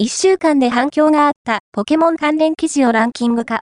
一週間で反響があったポケモン関連記事をランキング化。